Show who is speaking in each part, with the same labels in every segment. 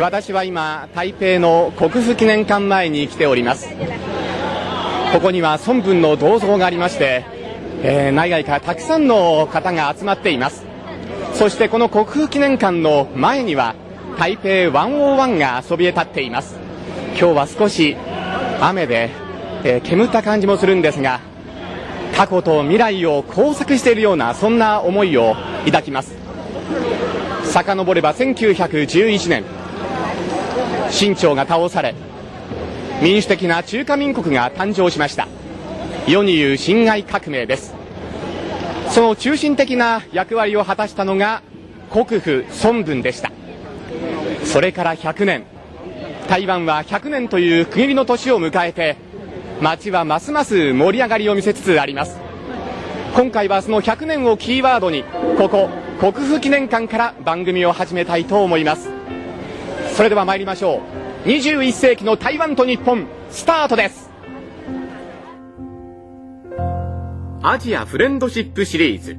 Speaker 1: 私は今台北の国父記念館前に来ております。ここには孫文の銅像がありまして、えー内外からたくさんの方が集まっています。そしてこの国父記念館の前には台北101がそびえ立っています。今日は少し雨で、えー煙った感じもするんですが過去と未来を交錯しているようなそんな思いを抱きます。遡れば1911年。清朝が倒され民主的な中華民国が誕生しました。世に言う辛亥革命です。その中心的な役割を果たしたのが国父孫文でした。それから100年。台湾は100年という区切りの年を迎えて街はますます盛り上がりを見せつつあります。今回はその100年をキーワードにここ国父記念館から番組を始めたいと思います。それでは参りましょう。21世紀の台湾と日本スタートです。アジアフレンドシップシリーズ。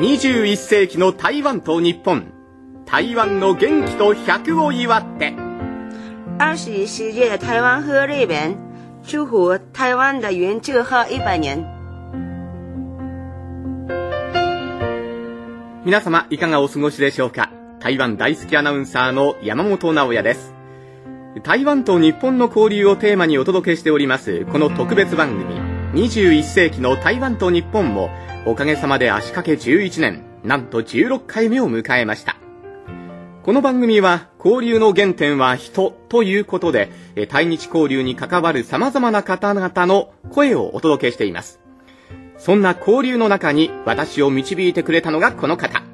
Speaker 1: 21世紀の台湾と日本。台湾の元気と100を祝って。
Speaker 2: 二十一世纪的台湾和日本，祝福台湾的元祝贺一百年。
Speaker 1: 皆様いかがお過ごしでしょうか？台湾大好きアナウンサーの山本直也です。台湾と日本の交流をテーマにお届けしておりますこの特別番組21世紀の台湾と日本もおかげさまで足掛け11年なんと16回目を迎えました。この番組は交流の原点は人ということで対日交流に関わる様々な方々の声をお届けしています。そんな交流の中に私を導いてくれたのがこの方。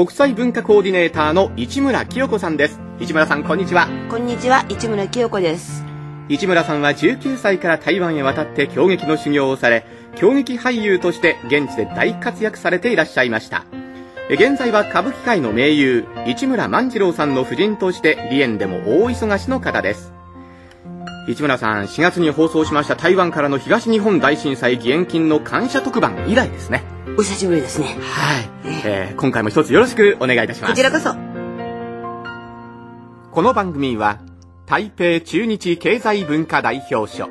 Speaker 1: 国際文化コーディネーターの市村清子さんです。市村さん、こんにちは。
Speaker 2: こんにちは、市村清子です。
Speaker 1: 市村さんは19歳から台湾へ渡って狂劇の修行をされ、狂劇俳優として現地で大活躍されていらっしゃいました。え現在は歌舞伎界の名優、市村万次郎さんの夫人として、梨園でも大忙しの方です。市村さん、4月に放送しました台湾からの東日本大震災義援金の感謝特番以来ですね。
Speaker 2: お久しぶりですね。
Speaker 1: はい。えー今回も一つよろしくお願いいたします。
Speaker 2: こちらこそ。
Speaker 1: この番組は、台北中日経済文化代表所、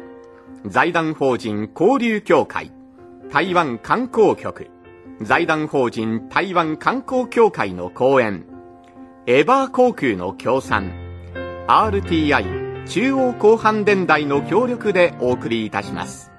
Speaker 1: 財団法人交流協会、台湾観光局、財団法人台湾観光協会の講演、エバー航空の協賛、RTI 中央広範電台の協力でお送りいたします。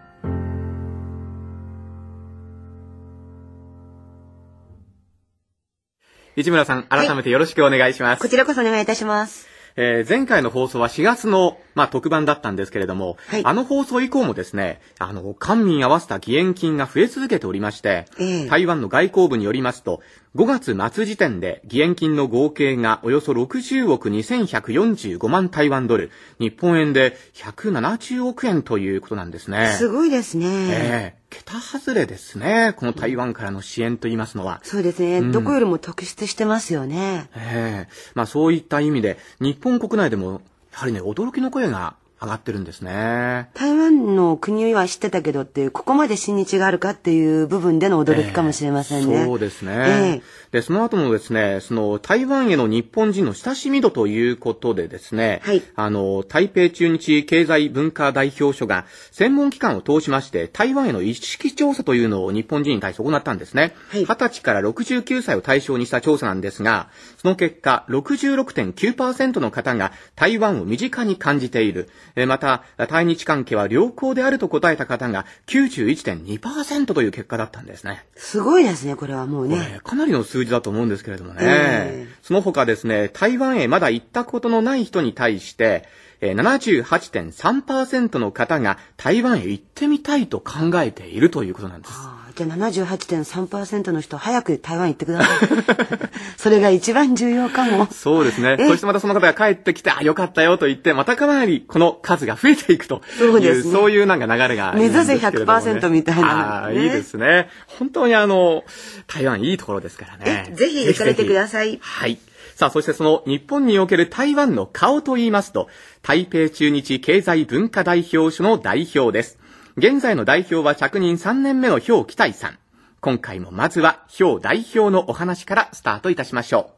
Speaker 1: 市村さん、改めてよろしくお願いします。
Speaker 2: こちらこそお願いいたします。
Speaker 1: えー前回の放送は4月の、まあ、特番だったんですけれども、
Speaker 2: はい
Speaker 1: あの放送以降もですね、あの、官民合わせた義援金が増え続けておりまして、
Speaker 2: ええ
Speaker 1: 台湾の外交部によりますと、5月末時点で義援金の合計がおよそ60億2145万台湾ドル、日本円で170億円ということなんですね。
Speaker 2: すごいですね。
Speaker 1: ええ桁外れですね。この台湾からの支援と言いますのは。
Speaker 2: そうですね、どこよりも特筆してますよね。
Speaker 1: ええまあそういった意味で、日本国内でも、やはりね、驚きの声が上がってるんですね。
Speaker 2: 台湾の国は知ってたけどっていう、ここまで親日があるかっていう部分での驚きかもしれませんね。
Speaker 1: そうですね。
Speaker 2: ええ
Speaker 1: で、その後のですね、その台湾への日本人の親しみ度ということでですね、
Speaker 2: はい
Speaker 1: あの、台北中日経済文化代表所が専門機関を通しまして、台湾への意識調査というのを日本人に対して行ったんですね。
Speaker 2: はい
Speaker 1: 20歳から69歳を対象にした調査なんですが、その結果、66.9%の方が台湾を身近に感じている。えーまた、対日関係は良好であると答えた方が91.2%という結果だったんですね。
Speaker 2: すごいですね、これはもうね。
Speaker 1: えーかなりの数字だと思うんですけれどもね。
Speaker 2: ええ
Speaker 1: その他ですね、台湾へまだ行ったことのない人に対して、えー78.3%の方が台湾へ行ってみたいと考えているということなんです。
Speaker 2: ああじゃあ78.3%の人早く台湾行ってください。それが一番重要かも。
Speaker 1: そうですね。
Speaker 2: え？
Speaker 1: そしてまたその方が帰ってきて、あ、よかったよと言って、またかなりこの数が増えていくと
Speaker 2: そうですね
Speaker 1: そういうなんか流れがね、
Speaker 2: 目指せ100%みたいな
Speaker 1: ああ、
Speaker 2: ね
Speaker 1: いいですね。本当にあの、台湾いいところですからね。
Speaker 2: え？ぜひ行かれてください
Speaker 1: はい。さあ、そしてその日本における台湾の顔と言いますと、台北中日経済文化代表所の代表です。現在の代表は着任3年目の氷期待さん。今回もまずは氷代表のお話からスタートいたしましょ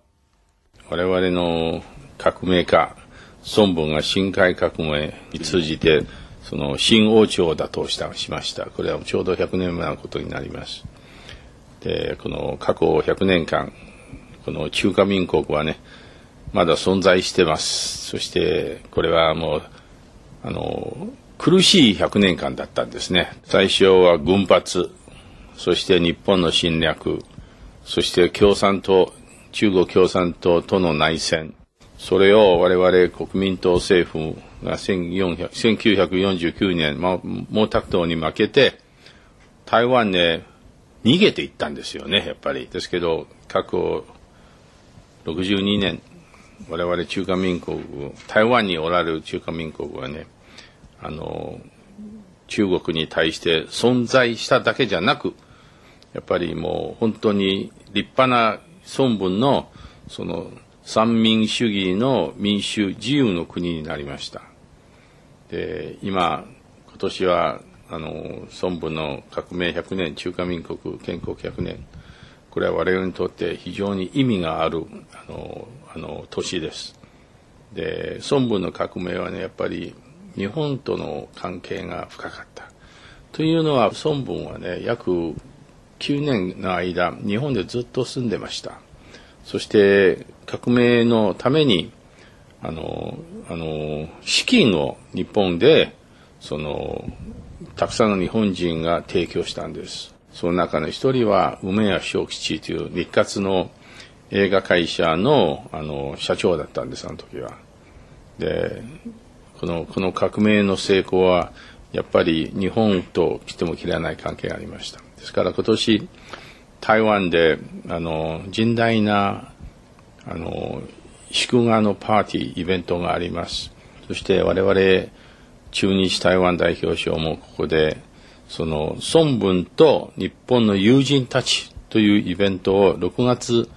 Speaker 1: う
Speaker 3: 我々の革命家、孫文が新海革命に通じて、その新王朝を打倒したしました。これはちょうど100年前のことになります。で、この過去100年間、この中華民国はね、まだ存在してます。そして、これはもう、あの、苦しい100年間だったんですね。最初は軍閥、そして日本の侵略、そして共産党、中国共産党との内戦。それを我々国民党政府が1949年、毛沢東に負けて、台湾で逃げていったんですよね、やっぱり。ですけど、過去62年、我々中華民国、台湾におられる中華民国はね、あの、中国に対して存在しただけじゃなく、やっぱりもう本当に立派な孫文のその三民主義の民主自由の国になりました。で、今、今年は、あの、孫文の革命100年、中華民国建国100年、これは我々にとって非常に意味がある、あの、あの、年です。で、孫文の革命はね、やっぱり日本との関係が深かった。というのは、孫文はね、約9年の間、日本でずっと住んでました。そして、革命のために、あの、あの、資金を日本で、その、たくさんの日本人が提供したんです。その中の一人は、梅谷正吉という日活の映画会社の、あの、社長だったんです、あの時は。で、この、この革命の成功は、やっぱり日本と切っても切らない関係がありました。ですから今年、台湾で、あの、甚大な、あの、祝賀のパーティー、イベントがあります。そして我々、中日台湾代表賞もここで、その、孫文と日本の友人たちというイベントを6月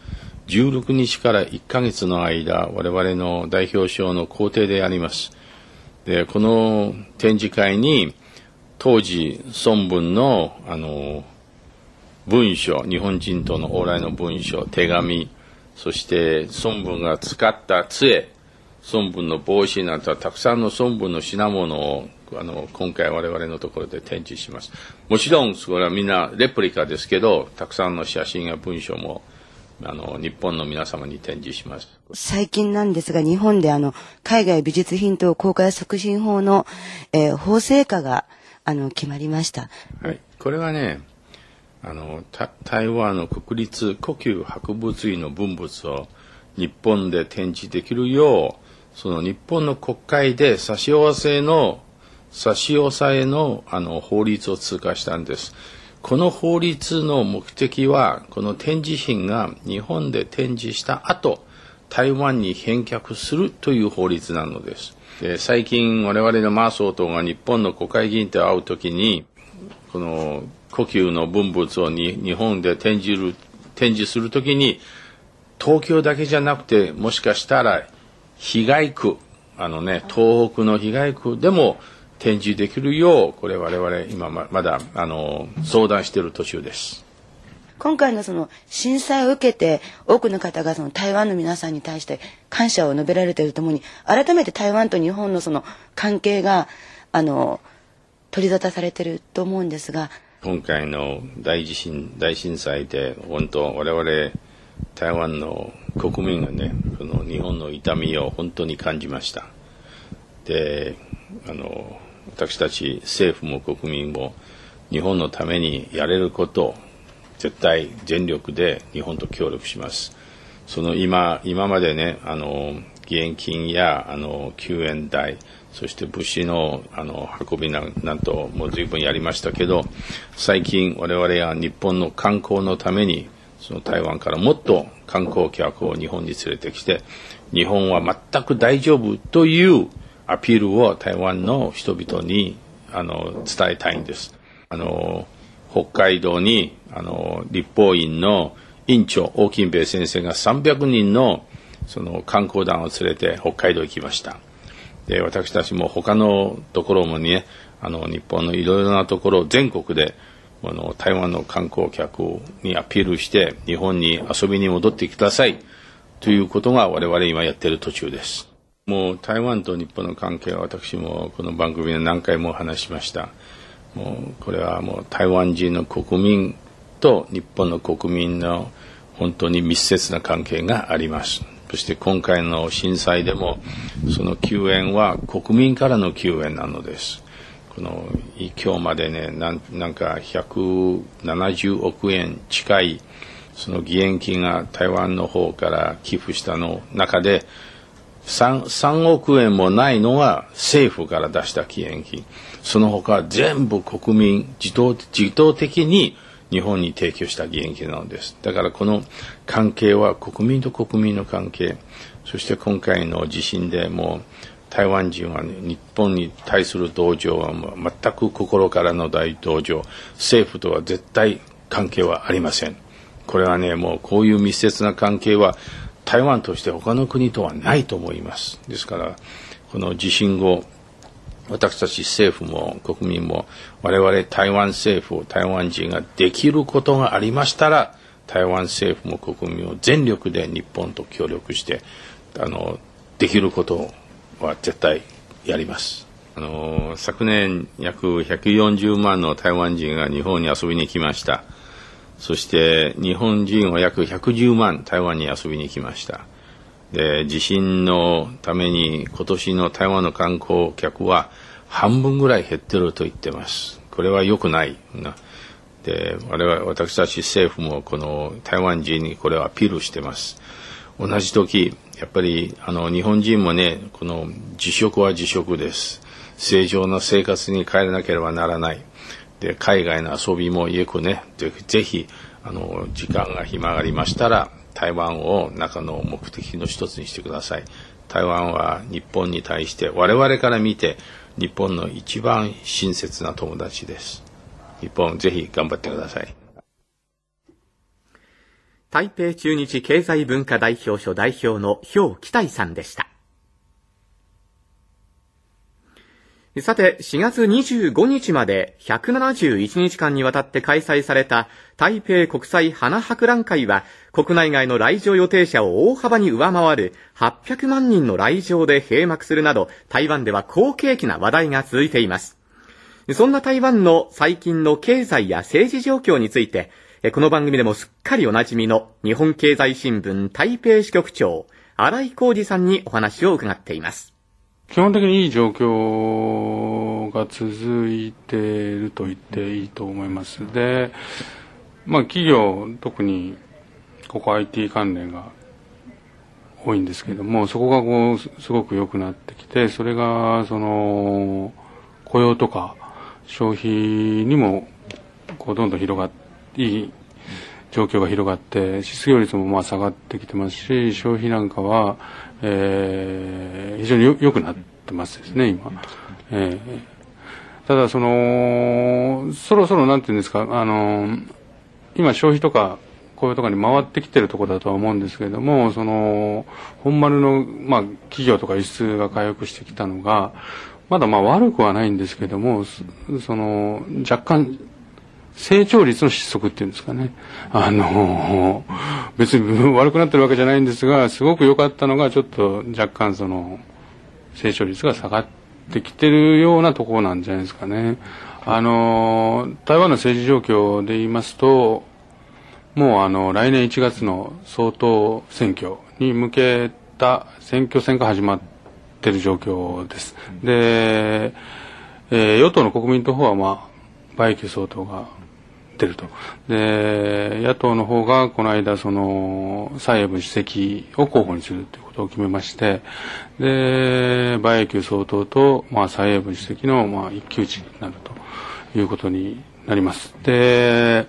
Speaker 3: 16日から1ヶ月の間、我々の代表賞の工程でやります。で、この展示会に、当時、孫文の、あの、文書、日本人との往来の文書、手紙、そして孫文が使った杖、孫文の帽子などたくさんの孫文の品物をあの今回我々のところで展示します。もちろんそれはみんなレプリカですけど、たくさんの写真や文書もあの日本の皆様に展示します。
Speaker 2: 最近なんですが、日本であの海外美術品等公開促進法の、えー、法制化があの決まりました。
Speaker 3: はい、これはね、あの台湾の国立故宮博物院の文物を日本で展示できるようその日本の国会で差し押さえの差し押さえのあの法律を通過したんです。この法律の目的は、この展示品が日本で展示した後、台湾に返却するという法律なのです。で最近我々のマー総統が日本の国会議員と会うときに、この故宮の文物をに日本で展示る展示するときに東京だけじゃなくてもしかしたら被害区あのね東北の被害区でも展示できるようこれ我々今ままだあの相談している途中です。
Speaker 2: 今回のその震災を受けて多くの方がその台湾の皆さんに対して感謝を述べられているとともに改めて台湾と日本のその関係があの取り沙汰されていると思うんですが
Speaker 3: 今回の大地震大震災で本当我々台湾の国民がねこの日本の痛みを本当に感じましたであの私たち政府も国民も日本のためにやれることを絶対全力で日本と協力します。その今今までねあの義援金やあの救援代そして物資のあの運びなんなんともう随分やりましたけど最近我々は日本の観光のためにその台湾からもっと観光客を日本に連れてきて日本は全く大丈夫というアピールを台湾の人々にあの伝えたいんです。あの北海道にあの立法院の院長王金兵衛先生が300人のその観光団を連れて北海道行きました。で、私たちも他のところもね、あの、日本のいろいろなところ、全国で、あの、台湾の観光客にアピールして、日本に遊びに戻ってください。ということが我々今やってる途中です。もう台湾と日本の関係は私もこの番組で何回も話しました。もうこれはもう台湾人の国民と日本の国民の本当に密接な関係があります。そして今回の震災でもその救援は国民からの救援なのです。この今日までねなんなんか170億円近いその義援金が台湾の方から寄付したの中で 3, 3億円もないのが政府から出した義援金その他全部国民自動自動的に日本に提供した義援金なのです。だからこの関係は国民と国民の関係。そして今回の地震でもう台湾人は、ね、日本に対する同情は全く心からの大同情。政府とは絶対関係はありません。これはねもうこういう密接な関係は台湾として他の国とはないと思いますですからこの地震後私たち政府も国民も我々台湾政府台湾人ができることがありましたら台湾政府も国民を全力で日本と協力してあのできることは絶対やります。あの昨年約140万の台湾人が日本に遊びに来ました。そして日本人は約110万台湾に遊びに来ました。で地震のために今年の台湾の観光客は半分ぐらい減ってると言ってます。これは良くないな。で我々私たち政府もこの台湾人にこれをアピールしてます。同じ時やっぱりあの日本人もねこの自食は自食です正常な生活に帰らなければならないで海外の遊びもよくね。ぜひあの時間が暇がありましたら台湾を中の目的の一つにしてください。台湾は日本に対して我々から見て日本の一番親切な友達です。日本ぜひ頑張ってください。
Speaker 1: 台北中日経済文化代表所代表の氷喜大さんでした。さて、4月25日まで171日間にわたって開催された台北国際花博覧会は国内外の来場予定者を大幅に上回る800万人の来場で閉幕するなど台湾では好景気な話題が続いています。そんな台湾の最近の経済や政治状況についてこの番組でもすっかりおなじみの日本経済新聞台北支局長、荒井浩二さんにお話を伺っています。
Speaker 4: 基本的にいい状況が続いていると言っていいと思います。で、まあ企業、特にここ IT 関連が多いんですけども、そこがこう、すごく良くなってきて、それが、その、雇用とか消費にも、こう、どんどん広がって、いい状況が広がって失業率もまあ下がってきてますし消費なんかは、えー、非常に良くなってますですね今、えー、ただそのそろそろなんていうんですかあの今消費とか雇用とかに回ってきてるところだとは思うんですけれどもその本丸の、まあ、企業とか輸出が回復してきたのがまだまあ悪くはないんですけれどもその若干成長率の失速っていうんですかね。あの、別に 悪くなってるわけじゃないんですが、すごく良かったのが、ちょっと若干その、成長率が下がってきてるようなところなんじゃないですかね。あの、台湾の政治状況で言いますと、もうあの、来年1月の総統選挙に向けた選挙戦が始まってる状況です。で、えー、与党の国民党はまあ、バイキュ総統がってると。で、野党の方がこの間、その、蔡英文主席を候補にするということを決めまして、で、馬英九総統と、まあ、蔡英文主席の、まあ、一騎打ちになるということになります。で、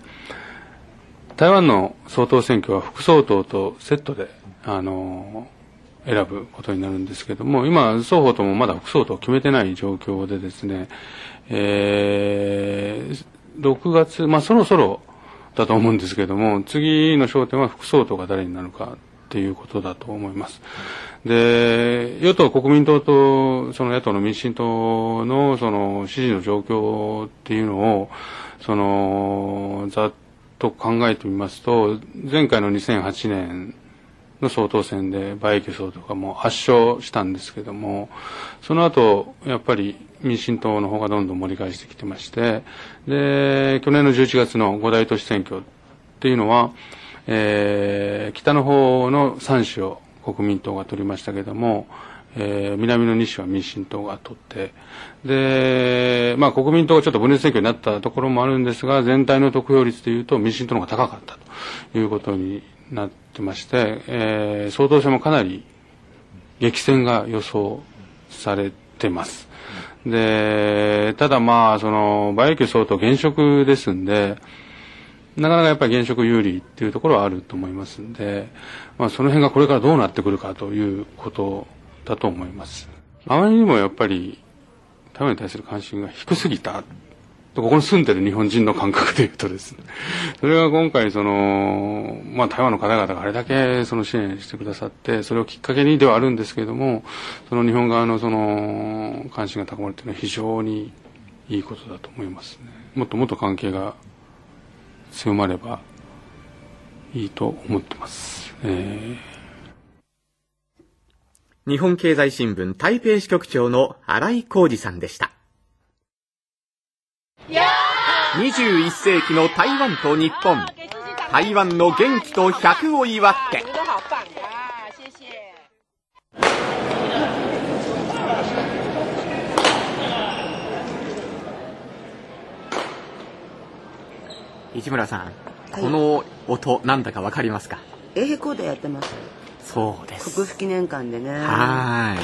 Speaker 4: 台湾の総統選挙は副総統とセットで、あの、選ぶことになるんですけども、今、双方ともまだ副総統を決めてない状況でですね、えー、6月、まあそろそろだと思うんですけれども、次の焦点は副総統が誰になるかっていうことだと思います。で、与党国民党とその野党の民進党のその支持の状況っていうのを、その、ざっと考えてみますと、前回の2008年の総統選で馬英九総統がもう圧勝したんですけども、その後、やっぱり民進党の方がどんどん盛り返してきてまして、で、去年の11月の五大都市選挙っていうのは、えー、北の方の3市を国民党が取りましたけども、えー、南の2市は民進党が取って、で、まあ国民党がちょっと分裂選挙になったところもあるんですが、全体の得票率でいうと民進党の方が高かったということになってまして、えー、総統選もかなり激戦が予想されてます。で、ただまあ、その、馬英九総統現職ですんで、なかなかやっぱり現職有利っていうところはあると思いますんで、まあその辺がこれからどうなってくるかということだと思います。あまりにもやっぱり台湾に対する関心が低すぎた。ここに住んでる日本人の感覚で言うとですね、それが今回その、まあ台湾の方々があれだけその支援してくださって、それをきっかけにではあるんですけれども、その日本側のその関心が高まるというのは非常にいいことだと思いますね。もっともっと関係が強まればいいと思ってます。えー
Speaker 1: 日本経済新聞台北支局長の新井浩二さんでした。21世紀の台湾と日本。台湾の元気と100を祝って。市村さん、はい、この音なんだかわかりますか？
Speaker 2: エーヘコードやってます。
Speaker 1: そうです。
Speaker 2: 国府記念館でね。
Speaker 1: は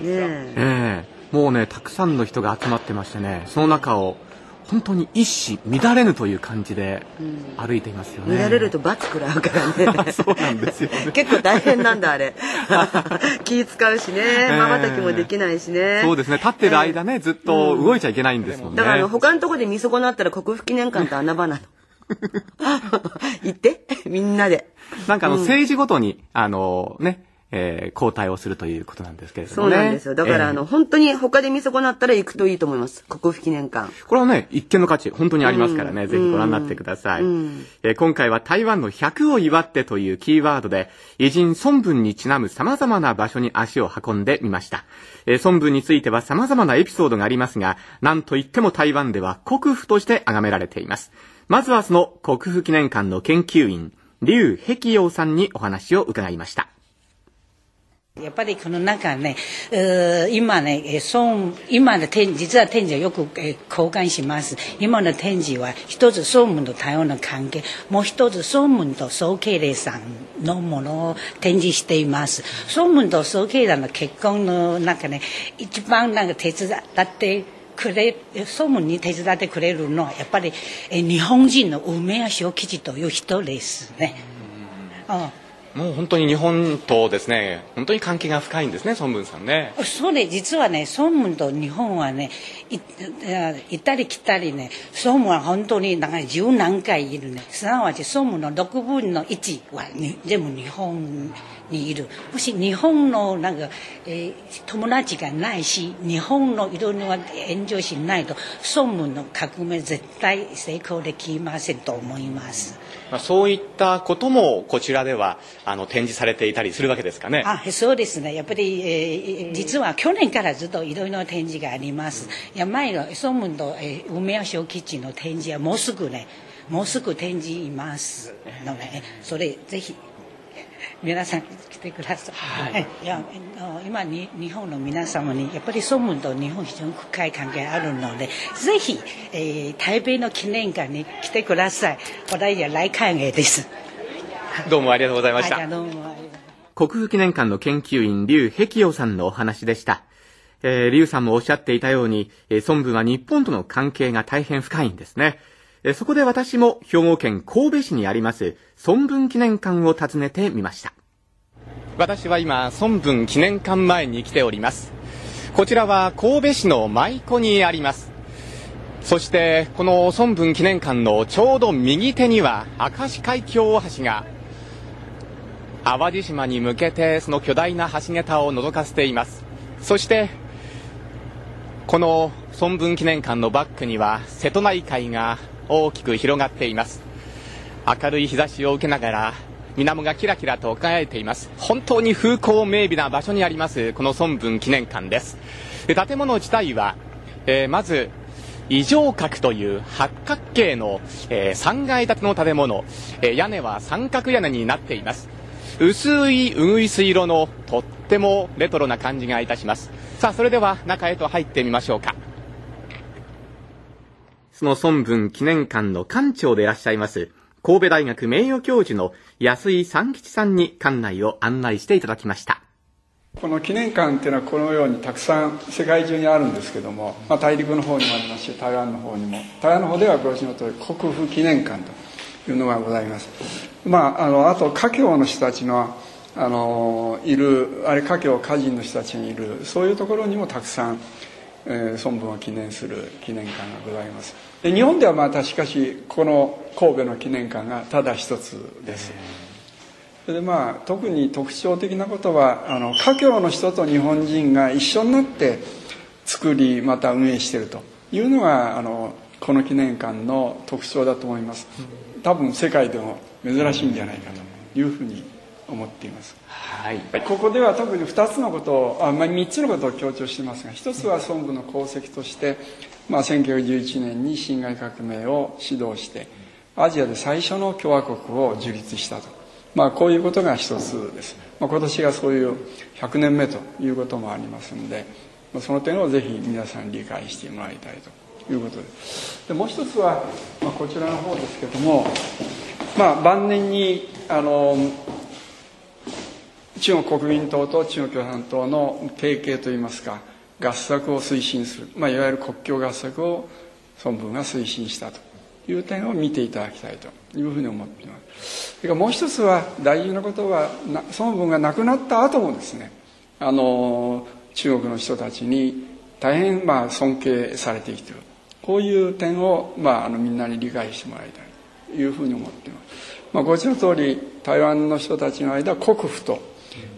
Speaker 1: い。
Speaker 2: ねえ。
Speaker 1: ええ。もうねたくさんの人が集まってましてねその中を本当に一糸乱れぬという感じで歩いていますよね、
Speaker 2: うん、乱れると罰食らうから
Speaker 1: ね。そうなんですよ、ね、
Speaker 2: 結構大変なんだあれ。気使うしね。まばたきもできないしね。
Speaker 1: そうですね。立ってる間ね、えー、ずっと動いちゃいけないんですもんね、
Speaker 2: だからあの他のところで見損なったら国府記念館って穴場なの。行ってみんなで。
Speaker 1: なんかあの、政治ごとに、あの、ね、えー、交代をするということなんですけれど
Speaker 2: もね。そうなんですよ。だから、えー、あの、本当に他で見損なったら行くといいと思います。国府記念館。
Speaker 1: これはね、一見の価値、本当にありますからね、うん、ぜひご覧になってください、うんえー、今回は台湾の100を祝ってというキーワードで、偉人孫文にちなむ様々な場所に足を運んでみました。えー、孫文については様々なエピソードがありますが、なんといっても台湾では国府として崇められています。まずはその国府記念館の研究員、劉碧陽さんにお話を伺いました。
Speaker 5: やっぱりこの中ね、今ね、今の展実は展示はよく交換します。今の展示は一つ総務と台湾の関係、もう一つ総務と総経理さんのものを展示しています。総務と総経理さんの結婚の中ね、一番なんか手伝ってくれ、総務に手伝ってくれるのは、やっぱり、え日本人の梅谷小吉という人ですね。
Speaker 1: うんもう本当に日本とですね、本当に関係が深いんですね、孫文さんね。
Speaker 5: そうね、実はね、孫文と日本はね、行ったり来たりね、孫文は本当になんか十何回いるね。すなわち孫文の6分の1は、ね、全部日本にいる。もし日本のなんか、えー、友達がないし、日本のいろいろな援助しないと、孫文の革命絶対成功できませんと思います。
Speaker 1: まあ、そういったこともこちらではあの展示されていたりするわけですかね。
Speaker 5: あそうですね。やっぱり、えー、実は去年からずっといろいろな展示があります。いや前のソムと、えー、梅屋小吉の展示はもうすぐね、もうすぐ展示いますので、それぜひ皆さん来てください。はい、いや今に日本の皆様にやっぱりソムと日本非常に深い関係あるのでぜひ、えー、台北の記念館に来てください。私は来歓迎です。
Speaker 1: どうもありがとうございました。
Speaker 5: はい、どうも
Speaker 1: 国府記念館の研究員、劉碧陽さんのお話でした。えー、劉さんもおっしゃっていたように、えー、孫文は日本との関係が大変深いんですね。そこで私も兵庫県神戸市にあります孫文記念館を訪ねてみました。私は今孫文記念館前に来ております。こちらは神戸市の舞子にあります。そしてこの孫文記念館のちょうど右手には明石海峡大橋が淡路島に向けてその巨大な橋桁を覗かせています。そしてこの孫文記念館のバックには瀬戸内海が大きく広がっています。明るい日差しを受けながら水面がキラキラと輝いています。本当に風光明媚な場所にありますこの孫文記念館です。建物自体は、えー、まず異常角という八角形の、えー、3階建ての建物、えー、屋根は三角屋根になっています。薄いうぐいす色のとってもレトロな感じがいたします。さあそれでは中へと入ってみましょうか。その孫文記念館の館長でいらっしゃいます神戸大学名誉教授の安井三吉さんに館内を案内していただきました。
Speaker 6: この記念館っていうのはこのようにたくさん世界中にあるんですけども、まあ、大陸の方にもありますし台湾の方にも台湾の方ではご存知の通り国府記念館というのがございます。まああのあと華僑の人たちのあのいるあれ華僑歌人の人たちにいるそういうところにもたくさん、えー、孫文を記念する記念館がございます。で日本ではまたしかしこの神戸の記念館がただ一つです。それでまあ特に特徴的なことはあの華僑の人と日本人が一緒になって作りまた運営しているというのがあのこの記念館の特徴だと思います。多分世界でも珍しいんじゃないかというふうに思っています、はい、ここでは特に2つのことをあ、まあ、3つのことを強調していますが1つは孫武の功績として、まあ、1911年に辛亥革命を指導してアジアで最初の共和国を樹立したと、まあ、こういうことが一つです、まあ、今年がそういう100年目ということもありますのでその点をぜひ皆さん理解してもらいたいということで。でもう一つは、まあ、こちらの方ですけども、まあ、晩年にあの中国国民党と中国共産党の提携といいますか合作を推進する、まあ、いわゆる国境合作を孫文が推進したという点を見ていただきたいというふうに思っています。それかもう一つは大事なことは孫文が亡くなった後もですねあの中国の人たちに大変まあ尊敬されてきている。こういう点を、まあ、あのみんなに理解してもらいたいというふうに思っています、まあ、ご存知の通り台湾の人たちの間国府と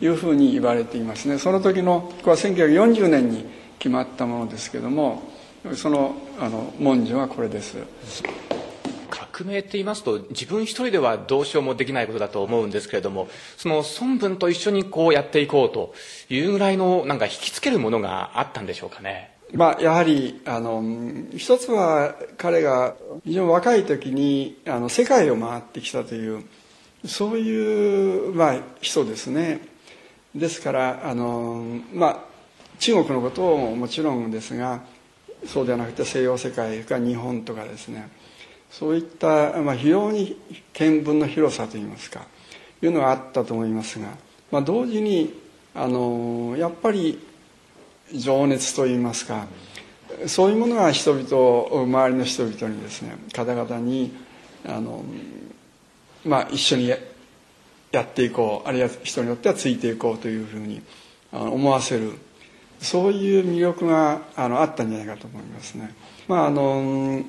Speaker 6: いうふうに言われていますね。その時のこれは1940年に決まったものですけどもそのあの文書はこれです。
Speaker 1: 革命って言いますと自分一人ではどうしようもできないことだと思うんですけれどもその孫文と一緒にこうやっていこうというぐらいのなんか引きつけるものがあったんでしょうかね。
Speaker 6: まあ、やはりあの一つは彼が非常に若い時にあの世界を回ってきたというそういう、まあ、人ですねですからあの、まあ、中国のことももちろんですがそうではなくて西洋世界か日本とかですね。そういった、まあ、非常に見聞の広さといいますかいうのがあったと思いますが、まあ、同時にあのやっぱり情熱といいますかそういうものが人々周りの人々にですね方々にあの、まあ、一緒にやっていこうあるいは人によってはついていこうというふうに思わせるそういう魅力があのあったんじゃないかと思いますね。まああの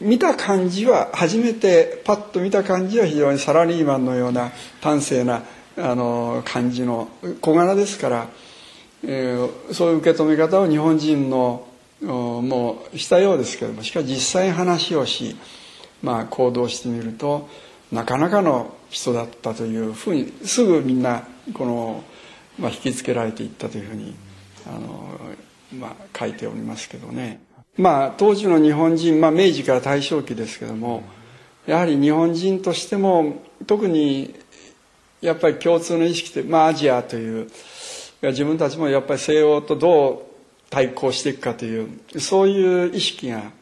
Speaker 6: 見た感じは初めてパッと見た感じは非常にサラリーマンのような端正なあの感じの小柄ですから、えー、そういう受け止め方を日本人のもうしたようですけどもしかし実際話をし、まあ、行動してみるとなかなかの人だったというふうにすぐみんなこの、まあ、引きつけられていったというふうにあの、まあ、書いておりますけどね。まあ、当時の日本人、まあ、明治から大正期ですけどもやはり日本人としても特にやっぱり共通の意識って、まあ、アジアという自分たちもやっぱり西欧とどう対抗していくかというそういう意識が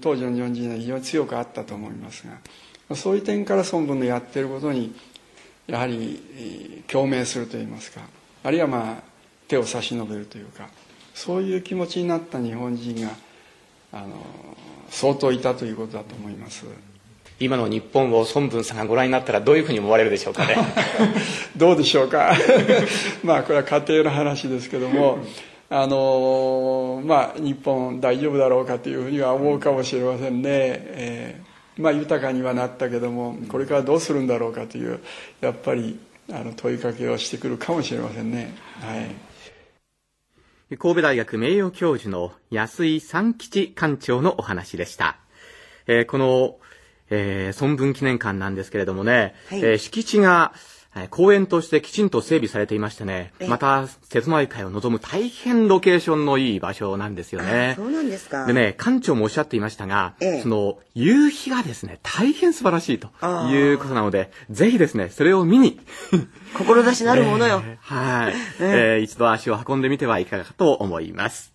Speaker 6: 当時の日本人は非常に強くあったと思いますがそういう点から孫文のやってることにやはり共鳴するといいますかあるいはまあ手を差し伸べるというかそういう気持ちになった日本人があの相当いたということだと思います。
Speaker 1: 今の日本を孫文さんがご覧になったらどういうふうに思われるでしょうかね。
Speaker 6: どうでしょうか。まあこれは家庭の話ですけどもあのまあ日本大丈夫だろうかというふうには思うかもしれませんね、えー、まあ豊かにはなったけどもこれからどうするんだろうかというやっぱりあの問いかけをしてくるかもしれませんね。はい。
Speaker 1: 神戸大学名誉教授の安井三吉館長のお話でした。えー、この、えー、孫文記念館なんですけれどもね、
Speaker 2: はい。
Speaker 1: えー敷地が、えー公園としてきちんと整備されていましてね、
Speaker 2: え
Speaker 1: また、瀬戸内海を望む大変ロケーションのいい場所なんですよね。
Speaker 2: そうなんですか。
Speaker 1: でね、館長もおっしゃっていましたが、
Speaker 2: ええ
Speaker 1: その、夕日がですね、大変素晴らしいということなので、ぜひですね、それを見に、
Speaker 2: 志なるものよ。
Speaker 1: えーはい、えー一度足を運んでみてはいかがかと思います。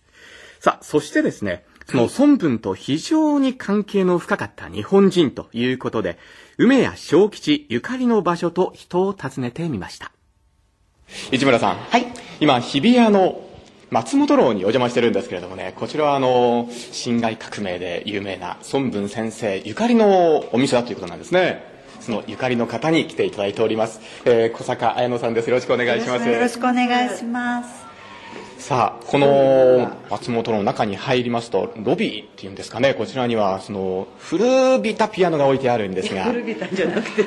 Speaker 1: さあ、そしてですね、その孫文と非常に関係の深かった日本人ということで、梅屋小吉ゆかりの場所と人を訪ねてみました。市村さん。
Speaker 2: はい。
Speaker 1: 今、日比谷の松本楼にお邪魔してるんですけれどもね、こちらはあの、辛亥革命で有名な孫文先生ゆかりのお店だということなんですね。そのゆかりの方に来ていただいております。えー小坂彩乃さんです。よろしくお願いします。
Speaker 7: よろしくお願いします。
Speaker 1: さあ、この松本の中に入りますと、ロビーっていうんですかね、こちらには、その、古びたピアノが置いてあるんですが、
Speaker 2: 古びたんじゃなくて、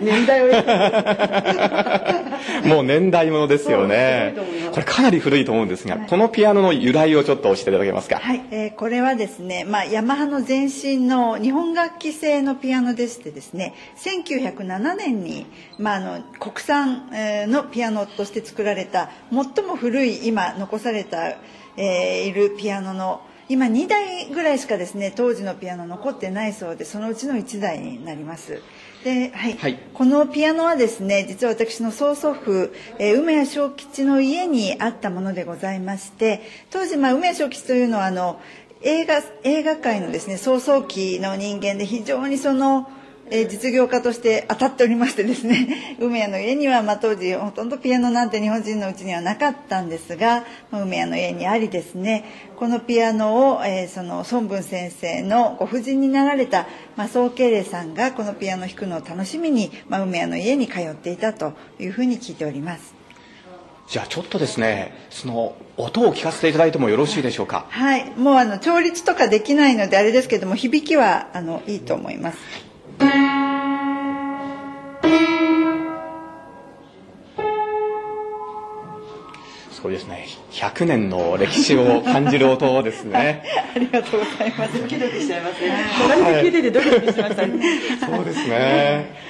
Speaker 2: 年代を。
Speaker 1: もう年代物ですよね。これかなり古いと思うんですが、このピアノの由来をちょっと教えていただけますか？
Speaker 7: はい、えーこれはですね、まあ、ヤマハの前身の日本楽器製のピアノでしてですね、1907年に、まあ、あの国産えーのピアノとして作られた最も古い今残された、えーいるピアノの今2台ぐらいしかですね当時のピアノ残ってないそうでそのうちの1台になります。ではい
Speaker 1: はい
Speaker 7: このピアノはですね実は私の曽祖父、えー梅谷正吉の家にあったものでございまして当時、まあ、梅谷正吉というのはあの映画映画界のですね早々期の人間で非常にその、えー実業家として当たっておりましてですね 梅谷の家には、まあ、当時ほとんどピアノなんて日本人のうちにはなかったんですが、まあ梅谷の家にありですねこのピアノを、えーその孫文先生のご婦人になられた、まあ、宋慶齢さんがこのピアノを弾くのを楽しみに、まあ、梅谷の家に通っていたというふうに聞いております。
Speaker 1: じゃあちょっとですね、その、音を聞かせていただいてもよろしいでしょうか？
Speaker 7: はい、もうあの調律とかできないのであれですけども響きはあのいいと思います。
Speaker 1: すごいですね。100年の歴史を感じる音ですね。
Speaker 7: ありがとうございます。
Speaker 2: ドキドキしちゃいますね。隣で聞いててドキドキしましたね。
Speaker 1: そうですね。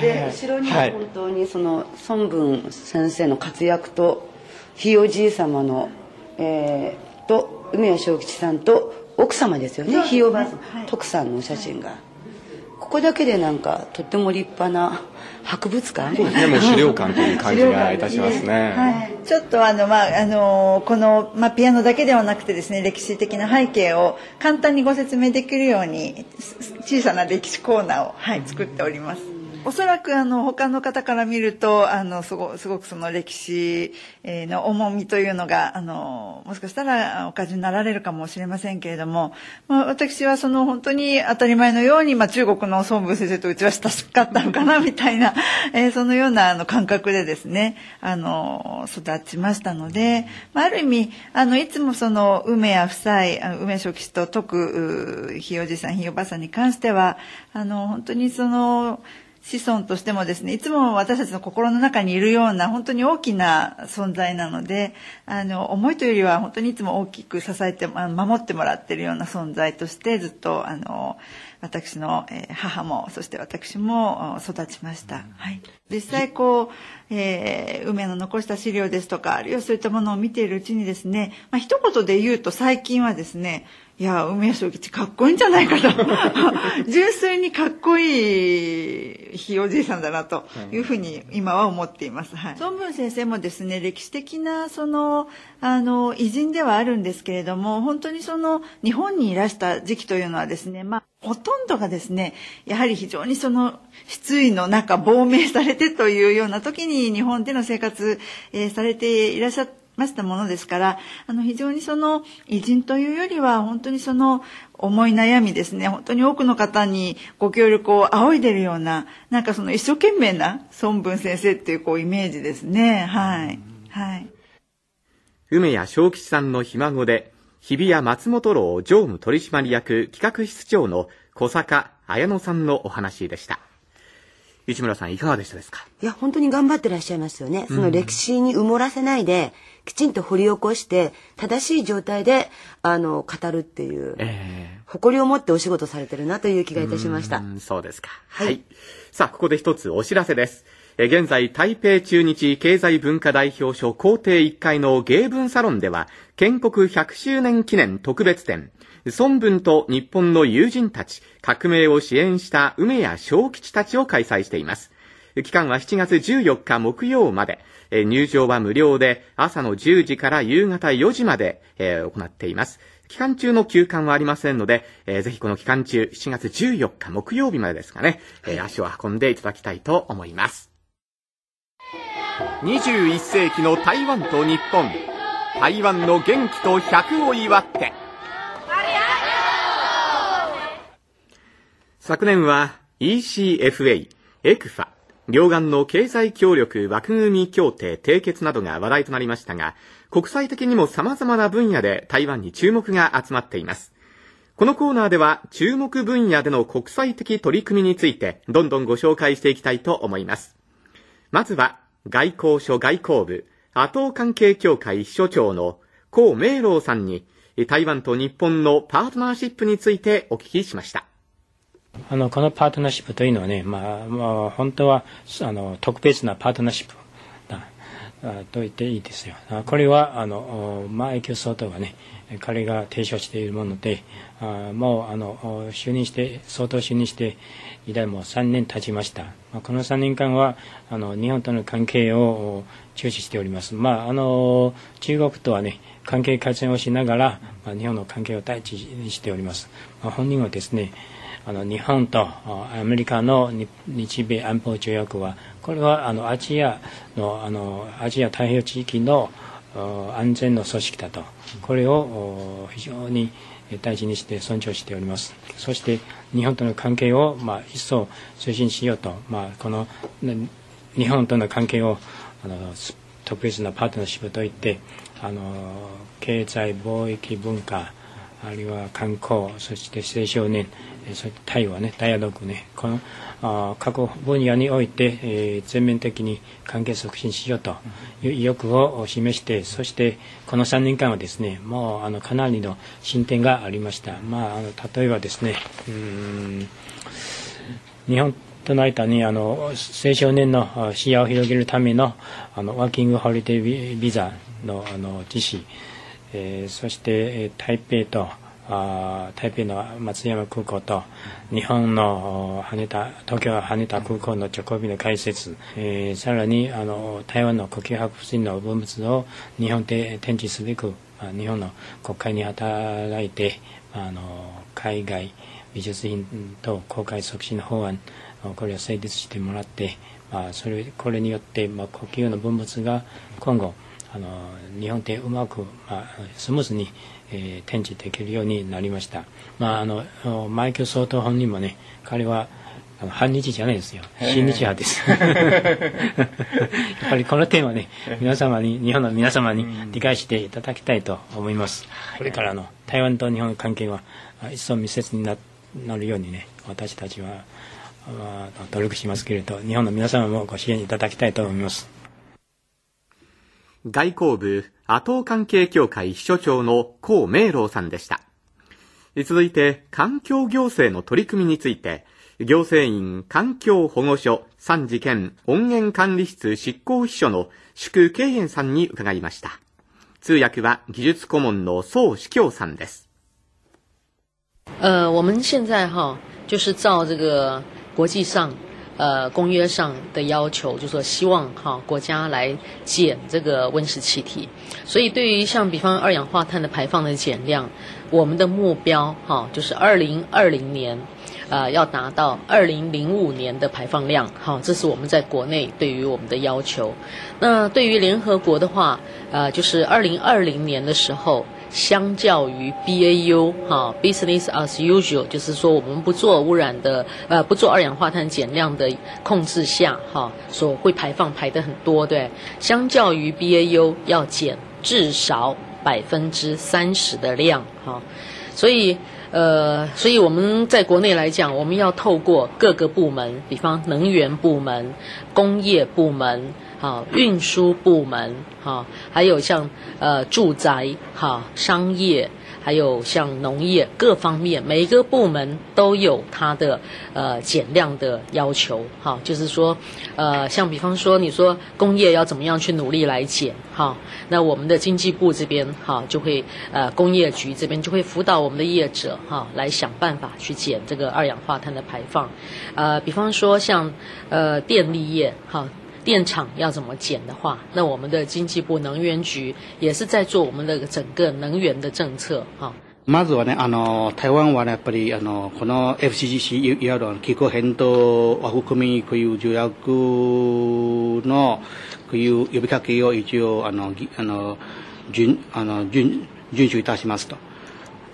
Speaker 2: で後ろに
Speaker 1: は
Speaker 2: はい本当にその孫文先生の活躍とひいおじい様の、えー、と梅谷正吉さんと奥様ですよねひいおばあさん、徳さんのお写真がここだけでなんかとっても立派な 博物館？
Speaker 1: そうですね、もう資料館という感じがいたしますね。
Speaker 7: はい、ちょっとあの、まああのこの、まあ、ピアノだけではなくてですね歴史的な背景を簡単にご説明できるようにす小さな歴史コーナーを、はい、作っております。おそらくあの他の方から見るとあのすごすごくその歴史の重みというのがあのもしかしたらお感じになられるかもしれませんけれども、まあ、私はその本当に当たり前のように、まあ、中国の孫文先生とうちは親しかったのかなみたいな、えーそのようなあの感覚でですねあの育ちましたので、まあ、ある意味あのいつもその梅や夫妻梅正吉と徳ひいおじさんひいおばさんに関してはあの本当にその子孫としてもですねいつも私たちの心の中にいるような本当に大きな存在なのであの思いというよりは本当にいつも大きく支えて守ってもらっているような存在としてずっとあの私の、母もそして私も育ちました、はい、実際こう、えー梅の残した資料ですとかあるいはそういったものを見ているうちにですね、まあ一言で言うと最近はですねいや梅屋正吉かっこいいんじゃないかと。純粋にかっこいいひいおじいさんだなというふうに今は思っています、はい、孫文先生もですね歴史的なそのあの偉人ではあるんですけれども本当にその日本にいらした時期というのはですねまあほとんどがですねやはり非常にその失意の中亡命されてというような時に日本での生活、えーされていらっしゃましたものですからあの非常にその偉人というよりは本当にその思い悩みですね本当に多くの方にご協力を仰いでるようななんかその一生懸命な孫文先生っていうこうイメージですねはいはい。
Speaker 1: 梅谷正吉さんのひ孫で、日比谷松本楼常務取締役企画室長の小坂綾乃さんのお話でした。市村さんいかがでしたですか？
Speaker 2: いや本当に頑張ってらっしゃいますよね。その歴史に埋もらせないで、きちんと掘り起こして正しい状態であの語るっていう。
Speaker 1: え
Speaker 2: 誇りを持ってお仕事されてるなという気がいたしました。
Speaker 1: そうですか。はい。さあ、ここで一つお知らせです。現在、台北中日経済文化代表所校庭1階の芸文サロンでは、建国100周年記念特別展、孫文と日本の友人たち、革命を支援した梅や小吉たちを開催しています。期間は7月14日木曜まで、入場は無料で朝の10時から夕方4時まで行っています。期間中の休館はありませんので、ぜひこの期間中7月14日木曜日までですかね、足を運んでいただきたいと思います。21世紀の台湾と日本台湾の元気と100を祝って昨年は ECFA、エクファ、両岸の経済協力枠組み協定締結などが話題となりましたが、国際的にも様々な分野で台湾に注目が集まっています。このコーナーでは注目分野での国際的取り組みについてどんどんご紹介していきたいと思います。まずは外交所外交部、阿東関係協会秘書長の江明郎さんに台湾と日本のパートナーシップについてお聞きしました。
Speaker 8: あの、このパートナーシップというのはね、まあ、まあ、本当は、あの、特別なパートナーシップだ、と言っていいですよ。これは、あの、まあ、永久総統がね、彼が提唱しているもので、あもう、あの、就任して、総統就任して、以来もう3年経ちました。この3年間は、あの、日本との関係を注視しております。まあ、あの、中国とはね、関係改善をしながら、まあ、日本の関係を第一にしております。まあ、本人はですね、あの日本とアメリカの日米安保条約はこれはあのアジアのあのアジア太平洋地域の安全の組織だと。これを非常に大事にして尊重しております。そして日本との関係を、まあ、一層推進しようと、まあ、この日本との関係をあの特別なパートナーシップといってあの経済貿易文化あるいは観光そして青少年そういった対話ね、ダイアログね、このあ各分野において、えー、全面的に関係促進しようという意欲を示して、そしてこの3年間はですね、もうあのかなりの進展がありました。まあ、あの例えばですね、うん日本との間にあの青少年の視野を広げるためのあのワーキングホリデービザのあの実施、えー、そして台北とあ台北の松山空港と日本の羽田東京羽田空港の直行便の開設、えー、さらにあの台湾の呼吸博物の文物を日本で展示すべく、あ、日本の国会に働いて、あ、の海外美術品と公開促進法案これを成立してもらって、まあ、それこれによって、まあ、呼吸の文物が今後あの日本でうまく、まあ、スムーズにえー、展示できるようになりました。まあ、あの、マイケル総統本人もね、彼は、あの反日じゃないですよ。親日派です。やっぱりこの点はね、皆様に、日本の皆様に理解していただきたいと思います。これからの台湾と日本の関係は、一層密接にななるようにね、私たちは、努力しますけれど、日本の皆様もご支援いただきたいと思います。
Speaker 1: 外交部阿東関係協会秘書長の江明郎さんでした。続いて、環境行政の取り組みについて、行政院環境保護所三次県音源管理室執行秘書の宿慶燕さんに伺いました。通訳は技術顧問の宋志京さんです。
Speaker 9: 呃，我们现在哈，就是照这个国际上呃，公约上的要求，就说希望哈国家来减这个温室气体，所以对于像比方二氧化碳的排放的减量，我们的目标哈就是二零二零年，呃要达到二零零五年的排放量，好，这是我们在国内对于我们的要求。那对于联合国的话，呃就是二零二零年的时候。相较于 BAU 哈 business as usual，就是说我们不做污染的呃不做二氧化碳减量的控制下哈，所会排放排的很多对，相较于 BAU 要减至少百分之三十的量哈，所以呃所以我们在国内来讲，我们要透过各个部门，比方能源部门、工业部门。啊，运输部门，哈，还有像呃住宅，哈，商业，还有像农业各方面，每一个部门都有它的呃减量的要求。哈，就是说，呃，像比方说，你说工业要怎么样去努力来减？哈，那我们的经济部这边哈就会呃工业局这边就会辅导我们的业者哈来想办法去减这个二氧化碳的排放。呃，比方说像呃电力业哈。电厂要怎么减的话，那我们的经济部能源局也是在做我们的整个能源的政策哈。
Speaker 10: まずはね、あの、台湾はね、やっぱり、あの、この FCCC、いわゆる気候変動枠組み、こういう条約の、こういう呼びかけを一応、あの、あの、順、あの、順、遵守いたしますと。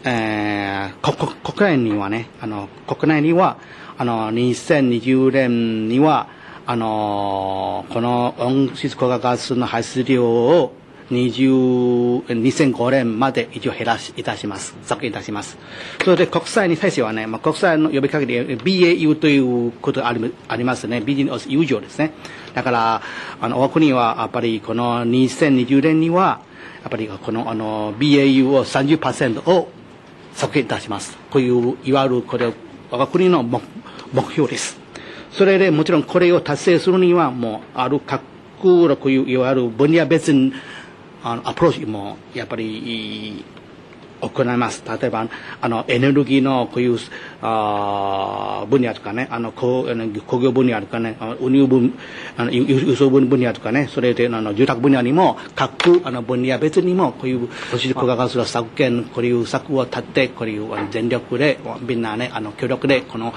Speaker 10: えー、国国内にはね、あの、国内には、あの、2020年には、 あのこの温室効果ガスの排出量を20 2005年まで一応減らしいたします。削減いたします。それで国際に対してはね、まあ、国際の呼びかけで BAU ということがありありますね。ビジネス友情ですね。だから、あの、我が国はやっぱりこの2020年には、やっぱりこのあの BAU を30%を削減いたします。こういう、いわゆるこれ、我が国の目標です。それでもちろんこれを達成するにはもうある各国いういわゆる分野別にあのアプローチもやっぱり行います。例えば、あの、エネルギーのこういう、あ分野とかね、あの、工工業分野とかね、運輸分、あの輸送分野とかね、それで、あの、住宅分野にも、各、あの、分野別にも、こういう、都市効果ガスの削減、こういう策を立って、こういう、全力で、みんなね、あの、協力で、この、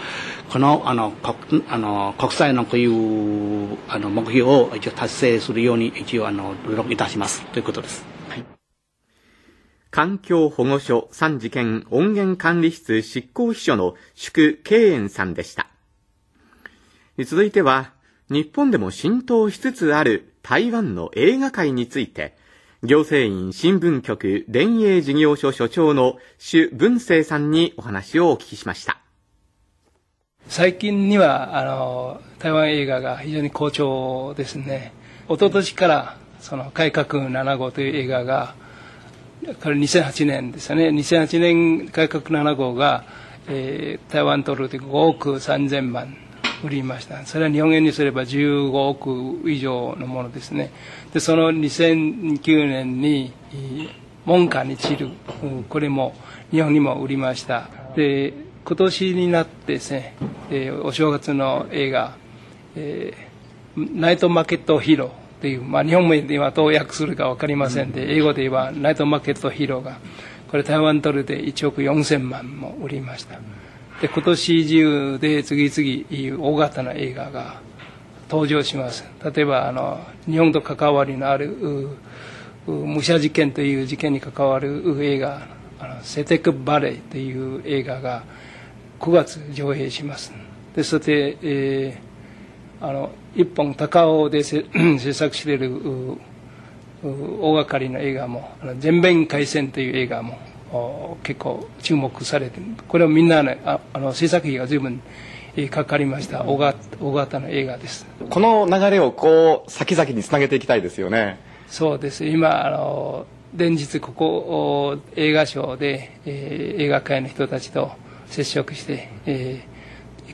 Speaker 10: この、あの、国、あの、国際のこういう、あの、目標を一応達成するように、一応、あの、努力いたします。ということです。
Speaker 1: 環境保護所三次県音源管理室執行秘書の宿慶園さんでした。続いては、日本でも浸透しつつある台湾の映画界について、行政院新聞局電影事業所所長の朱文生さんにお話をお聞きしました。
Speaker 11: 最近には、あの、台湾映画が非常に好調ですね。一昨年から、その改革7号という映画が、これ2008年ですよね。2008年改革7号が、えー、台湾ドルで5億3000万売りました。それは日本円にすれば15億以上のものですね。でその2009年に門下に散る。これも日本にも売りました。で今年になってですね、えー、お正月の映画、えー、ナイトマーケットヒーローーっていう、まあ、日本語ではどう訳するか分かりませんで、英語で言えばナイトマーケットヒーローがこれ台湾ドルで1億4000万も売りました。で今年中で次々大型な映画が登場します。例えばあの日本と関わりのある武者事件という事件に関わる映画あのセテクバレーという映画が9月上映します。でそして、えー、あの一本高尾で 制作している大掛かりの映画も「全面海戦」という映画も結構注目されてこれはみんなねああの制作費が随分かかりました大型の映画です。
Speaker 1: この流れをこう先々につなげていきたいですよね。
Speaker 11: そうです。今あの連日ここ映画賞で、えー、映画界の人たちと接触して、え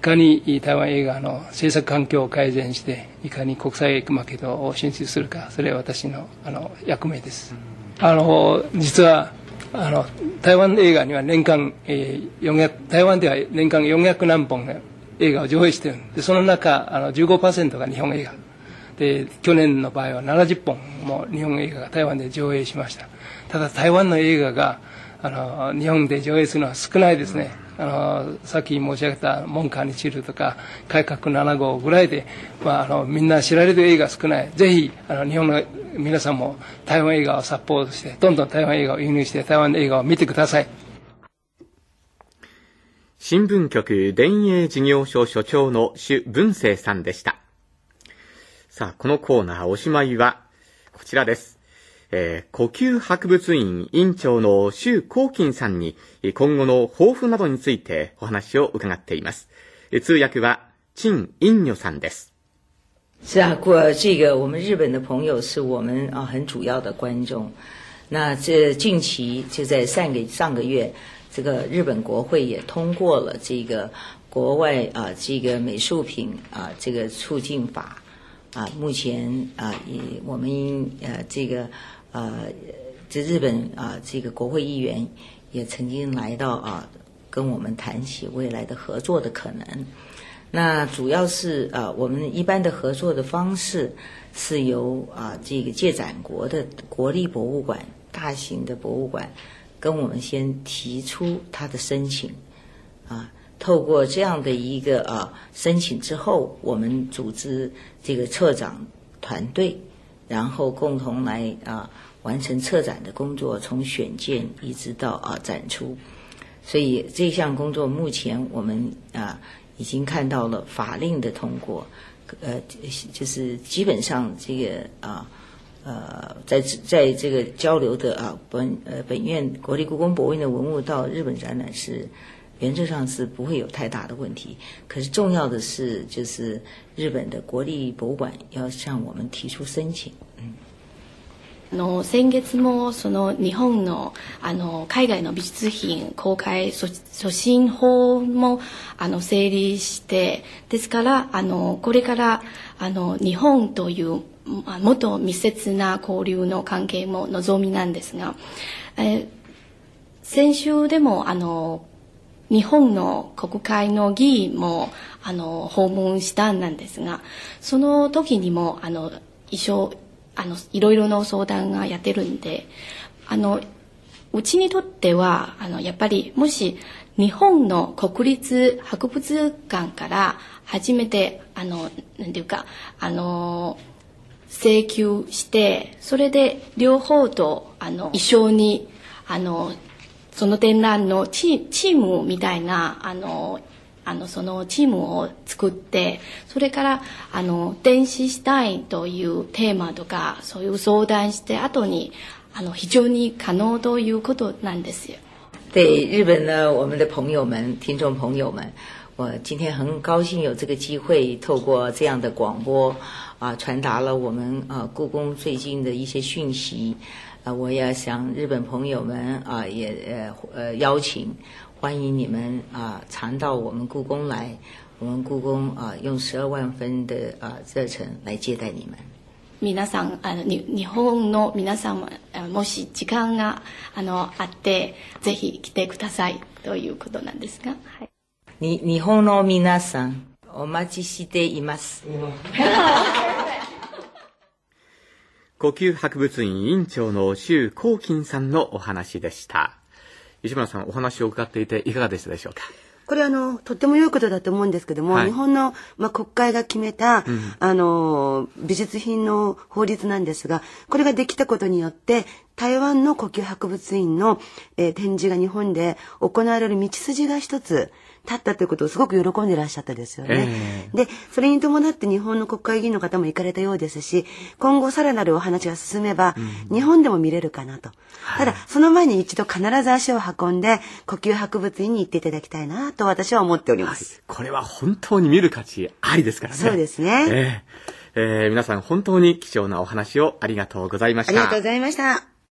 Speaker 11: かに台湾映画の制作環境を改善していかに国際マーケットを進出するかそれは私のあの役目です、あの実はあの台湾映画には年間、えー、400台湾では年間400何本の映画を上映しているでその中あの15%が日本映画。で去年の場合は70本も日本映画が台湾で上映しました。ただ台湾の映画があの日本で上映するのは少ないですね、あのさっき申し上げた「門下に散る」とか「改革7号」ぐらいで、まあ、あのみんな知られる映画少ない。ぜひあの日本の皆さんも台湾映画をサポートしてどんどん台湾映画を輸入して台湾映画を見てください。
Speaker 1: 新聞局電影事業所所長の朱文生さんでした。さあこのコーナーおしまいはこちらです。えー、呼吸博物院院長の周光金さんに今後の抱負などについてお話を伺っています。通訳は陳印女さんです。
Speaker 12: 是啊，过这个我们日本的朋友是我们啊很主要的观众。那这近期就在上个上个月，这个日本国会也通过了这个国外啊这个美术品啊这个促进法啊，目前啊以我们呃啊这个呃这日本啊这个国会议员也曾经来到啊跟我们谈起未来的合作的可能。那主要是啊我们一般的合作的方式是由啊这个借展国的国立博物馆。大型的博物馆跟我们先提出他的申请，啊，透过这样的一个啊申请之后，我们组织这个策展团队，然后共同来啊完成策展的工作，从选件一直到啊展出。所以这项工作目前我们啊已经看到了法令的通过，呃，就是基本上这个啊。呃，在在这个交流的啊，本呃本院国立故宫博物院的文物到日本展览是原则上是不会有太大的问题。可是重要的是，就是日本的国立博物馆要向我们提出申请。嗯。
Speaker 13: の先月もその日本のあの海外の美術品公開促進法もあの整理してですからあのこれからあの日本というもっと密接な交流の関係も望みなんですが、え、先週でもあの日本の国会の議員もあの訪問したんですがその時にもあの一緒あのいろいろな相談がやってるんであのうちにとってはあのやっぱりもし日本の国立博物館から初めてあのなんていうかあの請求してそれで両方とあの一緒にあのその展覧のチチームみたいなあのあのそのチームを作ってそれからあの電子したいというテーマとかそういう相談して後にあの非常に可能ということなんですよ。
Speaker 12: 对日本的我们的朋友们、听众朋友们，我今天很高兴有这个机会，透过这样的广播。啊，传达了我们啊故宫最近的一些讯息，啊，我也向日本朋友们啊也呃呃邀请，欢迎你们啊常到我们故宫来，我们故宫啊用十二万分的啊热忱来接待你们。
Speaker 13: 皆さんあの日日本の皆さんももし時間があのあってぜひ来てくださいということなんですが、はい。
Speaker 12: に日本の皆さんお待ちしています。
Speaker 1: 呼吸博物院委員長の周光金さんのお話でした。石村さん、お話を伺っていていかがでしたでしょうか？
Speaker 2: これあの、とっても良いことだと思うんですけども、はい、日本の、まあ、国会が決めた、うん、あの、美術品の法律なんですが、これができたことによって、台湾の呼吸博物院の、えー、展示が日本で行われる道筋が一つ、立ったということをすごく喜んでいらっしゃったですよね。えー、で、それに伴って日本の国会議員の方も行かれたようですし、今後さらなるお話が進めば、うん、日本でも見れるかなと。ただ、その前に一度必ず足を運んで、呼吸博物院に行っていただきたいなと私は思っております。
Speaker 1: はい、これは本当に見る価値ありですからね。
Speaker 2: そうですね。
Speaker 1: えーえー、皆さん本当に貴重なお話をありがとうございました。あ
Speaker 2: りがとうございました。